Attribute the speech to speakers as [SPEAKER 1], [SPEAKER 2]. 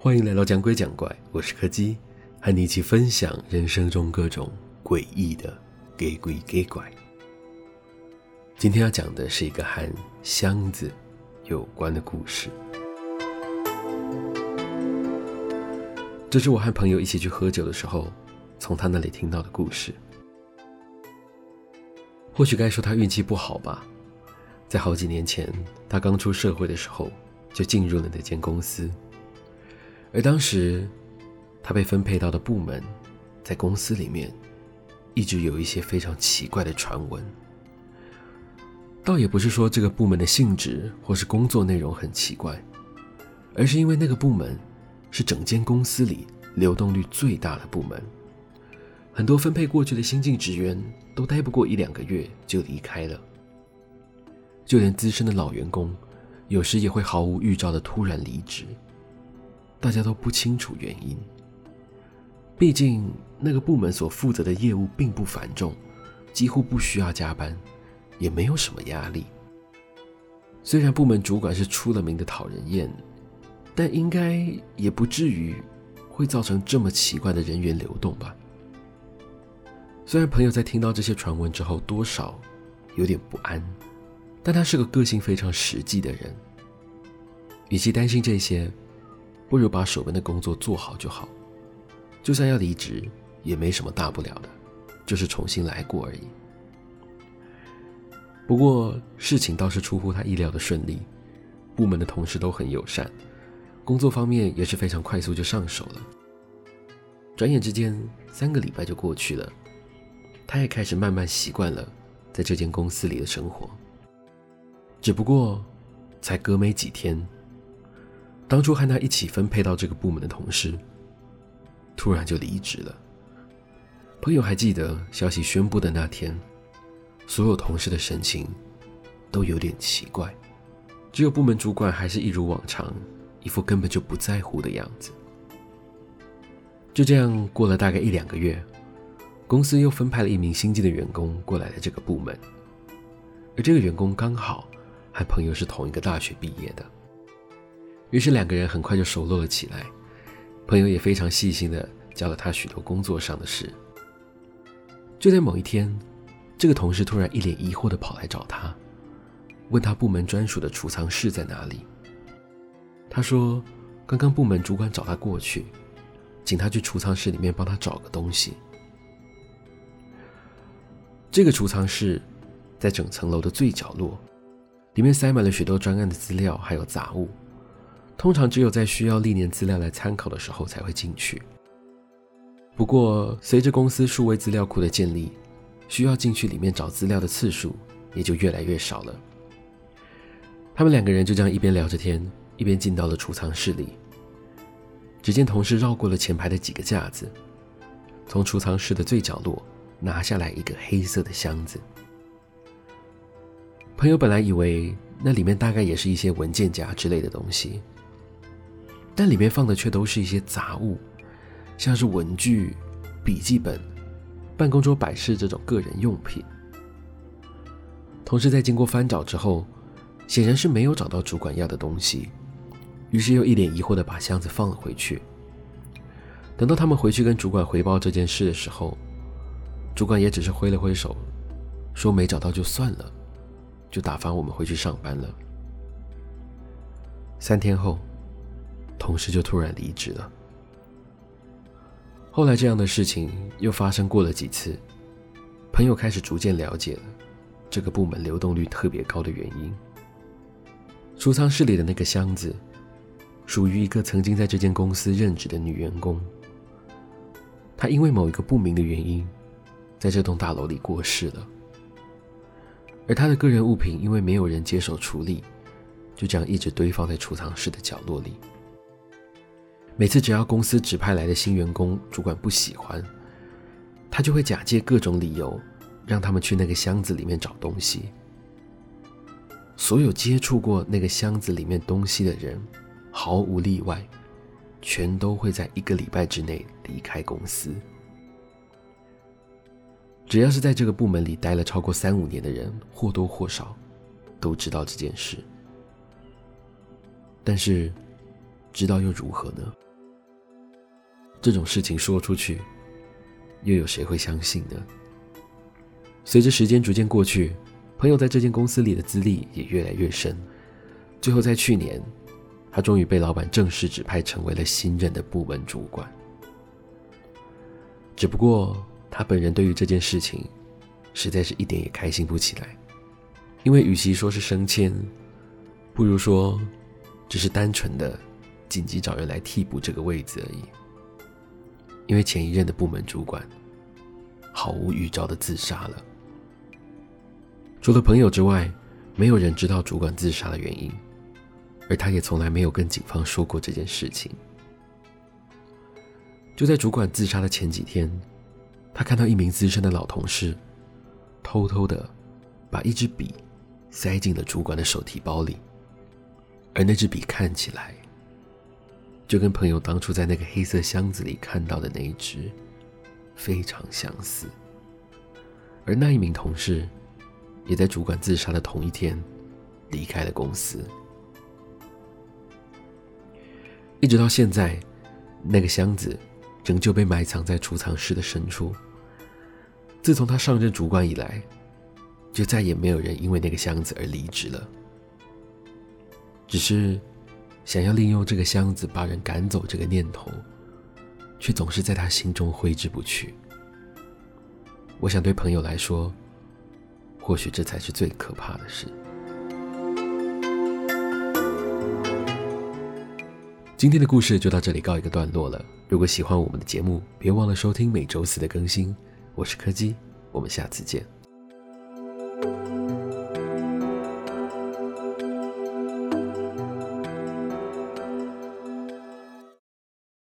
[SPEAKER 1] 欢迎来到讲鬼讲怪，我是柯基，和你一起分享人生中各种诡异的给鬼给怪。今天要讲的是一个和箱子有关的故事。这是我和朋友一起去喝酒的时候，从他那里听到的故事。或许该说他运气不好吧，在好几年前，他刚出社会的时候，就进入了那间公司。而当时，他被分配到的部门，在公司里面，一直有一些非常奇怪的传闻。倒也不是说这个部门的性质或是工作内容很奇怪，而是因为那个部门是整间公司里流动率最大的部门，很多分配过去的新进职员都待不过一两个月就离开了，就连资深的老员工，有时也会毫无预兆的突然离职。大家都不清楚原因。毕竟那个部门所负责的业务并不繁重，几乎不需要加班，也没有什么压力。虽然部门主管是出了名的讨人厌，但应该也不至于会造成这么奇怪的人员流动吧。虽然朋友在听到这些传闻之后多少有点不安，但他是个个性非常实际的人，与其担心这些。不如把手边的工作做好就好，就算要离职，也没什么大不了的，就是重新来过而已。不过事情倒是出乎他意料的顺利，部门的同事都很友善，工作方面也是非常快速就上手了。转眼之间，三个礼拜就过去了，他也开始慢慢习惯了在这间公司里的生活。只不过，才隔没几天。当初和他一起分配到这个部门的同事，突然就离职了。朋友还记得消息宣布的那天，所有同事的神情都有点奇怪，只有部门主管还是一如往常，一副根本就不在乎的样子。就这样过了大概一两个月，公司又分派了一名新进的员工过来了这个部门，而这个员工刚好和朋友是同一个大学毕业的。于是两个人很快就熟络了起来，朋友也非常细心的教了他许多工作上的事。就在某一天，这个同事突然一脸疑惑的跑来找他，问他部门专属的储藏室在哪里。他说，刚刚部门主管找他过去，请他去储藏室里面帮他找个东西。这个储藏室在整层楼的最角落，里面塞满了许多专案的资料还有杂物。通常只有在需要历年资料来参考的时候才会进去。不过，随着公司数位资料库的建立，需要进去里面找资料的次数也就越来越少了。他们两个人就这样一边聊着天，一边进到了储藏室里。只见同事绕过了前排的几个架子，从储藏室的最角落拿下来一个黑色的箱子。朋友本来以为那里面大概也是一些文件夹之类的东西。但里面放的却都是一些杂物，像是文具、笔记本、办公桌摆饰这种个人用品。同事在经过翻找之后，显然是没有找到主管要的东西，于是又一脸疑惑的把箱子放了回去。等到他们回去跟主管回报这件事的时候，主管也只是挥了挥手，说没找到就算了，就打发我们回去上班了。三天后。同事就突然离职了。后来这样的事情又发生过了几次，朋友开始逐渐了解了这个部门流动率特别高的原因。储藏室里的那个箱子，属于一个曾经在这间公司任职的女员工。她因为某一个不明的原因，在这栋大楼里过世了。而他的个人物品因为没有人接手处理，就这样一直堆放在储藏室的角落里。每次只要公司指派来的新员工，主管不喜欢，他就会假借各种理由，让他们去那个箱子里面找东西。所有接触过那个箱子里面东西的人，毫无例外，全都会在一个礼拜之内离开公司。只要是在这个部门里待了超过三五年的人，或多或少都知道这件事。但是，知道又如何呢？这种事情说出去，又有谁会相信呢？随着时间逐渐过去，朋友在这间公司里的资历也越来越深。最后在去年，他终于被老板正式指派成为了新任的部门主管。只不过，他本人对于这件事情，实在是一点也开心不起来，因为与其说是升迁，不如说只是单纯的紧急找人来替补这个位子而已。因为前一任的部门主管毫无预兆的自杀了，除了朋友之外，没有人知道主管自杀的原因，而他也从来没有跟警方说过这件事情。就在主管自杀的前几天，他看到一名资深的老同事偷偷的把一支笔塞进了主管的手提包里，而那支笔看起来。就跟朋友当初在那个黑色箱子里看到的那一只非常相似，而那一名同事也在主管自杀的同一天离开了公司。一直到现在，那个箱子仍旧被埋藏在储藏室的深处。自从他上任主管以来，就再也没有人因为那个箱子而离职了。只是。想要利用这个箱子把人赶走这个念头，却总是在他心中挥之不去。我想对朋友来说，或许这才是最可怕的事。今天的故事就到这里告一个段落了。如果喜欢我们的节目，别忘了收听每周四的更新。我是柯基，我们下次见。